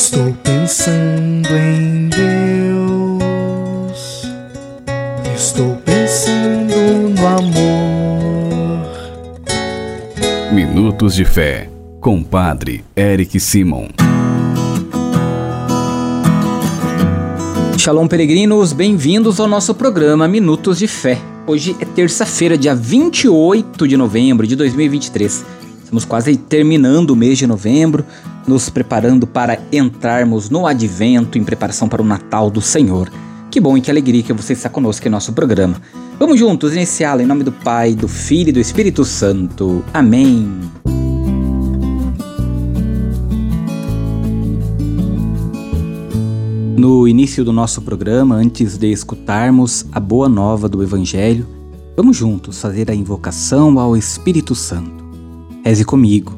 Estou pensando em Deus. Estou pensando no amor. Minutos de Fé, com Padre Eric Simon. Shalom, peregrinos, bem-vindos ao nosso programa Minutos de Fé. Hoje é terça-feira, dia 28 de novembro de 2023. Estamos quase terminando o mês de novembro, nos preparando para entrarmos no advento em preparação para o Natal do Senhor. Que bom e que alegria que você está conosco em nosso programa. Vamos juntos iniciá-lo em nome do Pai, do Filho e do Espírito Santo. Amém. No início do nosso programa, antes de escutarmos a boa nova do Evangelho, vamos juntos fazer a invocação ao Espírito Santo. Reze comigo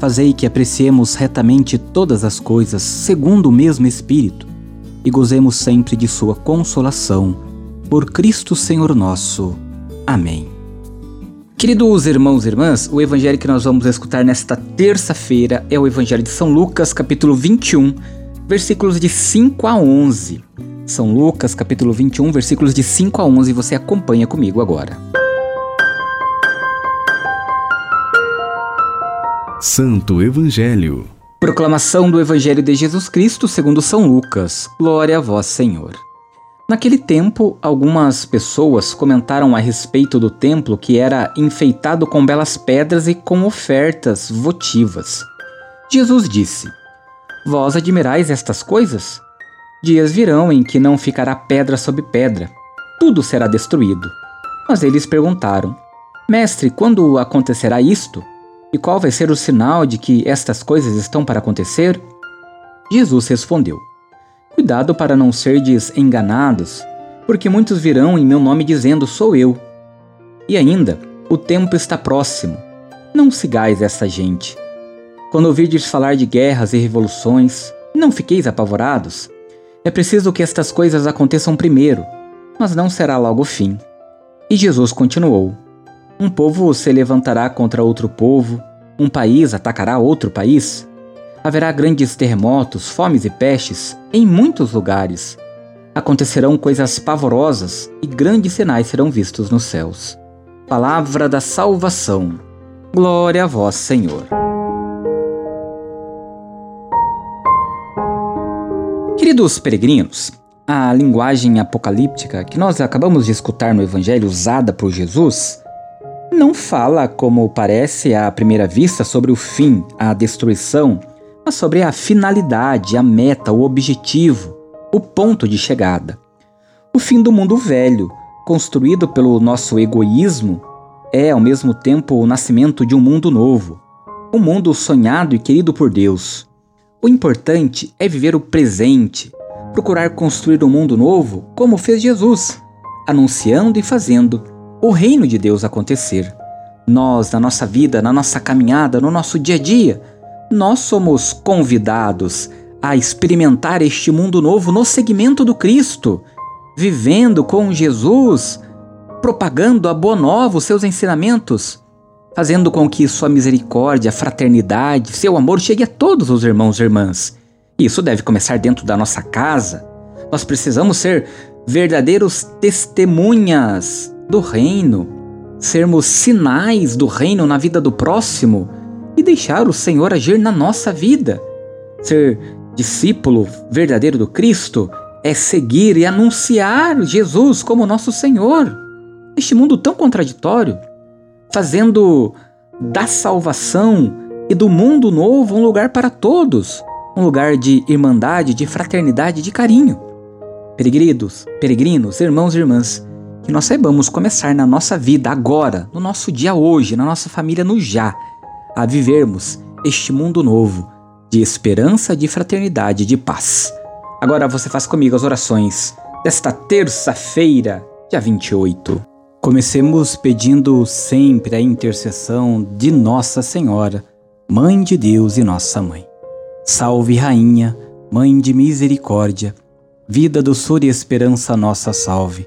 Fazei que apreciemos retamente todas as coisas segundo o mesmo Espírito e gozemos sempre de Sua consolação. Por Cristo Senhor nosso. Amém. Queridos irmãos e irmãs, o evangelho que nós vamos escutar nesta terça-feira é o Evangelho de São Lucas, capítulo 21, versículos de 5 a 11. São Lucas, capítulo 21, versículos de 5 a 11, você acompanha comigo agora. Santo Evangelho. Proclamação do Evangelho de Jesus Cristo segundo São Lucas. Glória a vós, Senhor. Naquele tempo, algumas pessoas comentaram a respeito do templo que era enfeitado com belas pedras e com ofertas votivas. Jesus disse: Vós admirais estas coisas? Dias virão em que não ficará pedra sobre pedra, tudo será destruído. Mas eles perguntaram: Mestre, quando acontecerá isto? E qual vai ser o sinal de que estas coisas estão para acontecer? Jesus respondeu: Cuidado para não serdes enganados, porque muitos virão em meu nome dizendo: Sou eu. E ainda, o tempo está próximo. Não sigais essa gente. Quando ouvirdes falar de guerras e revoluções, não fiqueis apavorados. É preciso que estas coisas aconteçam primeiro, mas não será logo o fim. E Jesus continuou: um povo se levantará contra outro povo, um país atacará outro país. Haverá grandes terremotos, fomes e pestes em muitos lugares. Acontecerão coisas pavorosas e grandes sinais serão vistos nos céus. Palavra da salvação. Glória a vós, Senhor. Queridos peregrinos, a linguagem apocalíptica que nós acabamos de escutar no Evangelho usada por Jesus não fala, como parece à primeira vista, sobre o fim, a destruição, mas sobre a finalidade, a meta, o objetivo, o ponto de chegada. O fim do mundo velho, construído pelo nosso egoísmo, é ao mesmo tempo o nascimento de um mundo novo, um mundo sonhado e querido por Deus. O importante é viver o presente, procurar construir um mundo novo como fez Jesus, anunciando e fazendo o reino de Deus acontecer. Nós, na nossa vida, na nossa caminhada, no nosso dia a dia, nós somos convidados a experimentar este mundo novo no segmento do Cristo, vivendo com Jesus, propagando a boa nova, os seus ensinamentos, fazendo com que sua misericórdia, fraternidade, seu amor chegue a todos os irmãos e irmãs. Isso deve começar dentro da nossa casa. Nós precisamos ser verdadeiros testemunhas do reino, sermos sinais do reino na vida do próximo e deixar o Senhor agir na nossa vida. Ser discípulo verdadeiro do Cristo é seguir e anunciar Jesus como nosso Senhor. Este mundo tão contraditório, fazendo da salvação e do mundo novo um lugar para todos, um lugar de irmandade, de fraternidade, de carinho. Peregrinos, peregrinos, irmãos e irmãs, que nós saibamos começar na nossa vida agora, no nosso dia hoje, na nossa família no já, a vivermos este mundo novo de esperança, de fraternidade, de paz. Agora você faz comigo as orações desta terça-feira, dia 28. Comecemos pedindo sempre a intercessão de Nossa Senhora, Mãe de Deus e Nossa Mãe. Salve, Rainha, Mãe de Misericórdia, vida, doçura e esperança, nossa salve.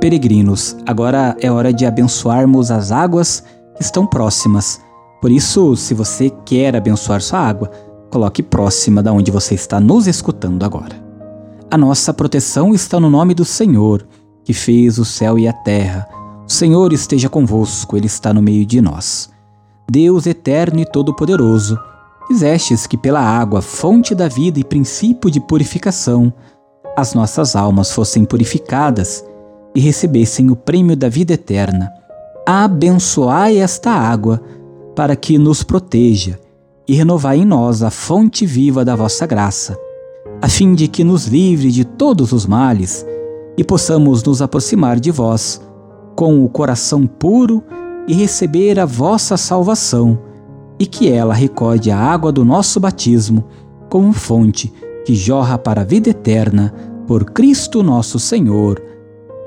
Peregrinos, agora é hora de abençoarmos as águas que estão próximas. Por isso, se você quer abençoar sua água, coloque próxima da onde você está nos escutando agora. A nossa proteção está no nome do Senhor, que fez o céu e a terra. O Senhor esteja convosco, Ele está no meio de nós. Deus eterno e todo-poderoso, fizestes que pela água, fonte da vida e princípio de purificação, as nossas almas fossem purificadas e recebessem o prêmio da vida eterna. Abençoai esta água, para que nos proteja, e renovai em nós a fonte viva da vossa graça, a fim de que nos livre de todos os males e possamos nos aproximar de vós com o coração puro e receber a vossa salvação, e que ela recorde a água do nosso batismo como fonte que jorra para a vida eterna, por Cristo nosso Senhor.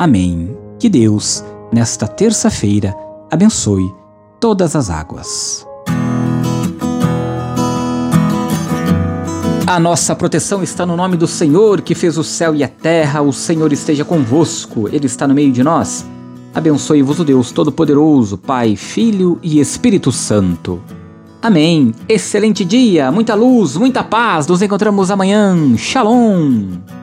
Amém. Que Deus, nesta terça-feira, abençoe todas as águas. A nossa proteção está no nome do Senhor, que fez o céu e a terra. O Senhor esteja convosco, Ele está no meio de nós. Abençoe-vos o Deus Todo-Poderoso, Pai, Filho e Espírito Santo. Amém. Excelente dia, muita luz, muita paz. Nos encontramos amanhã. Shalom.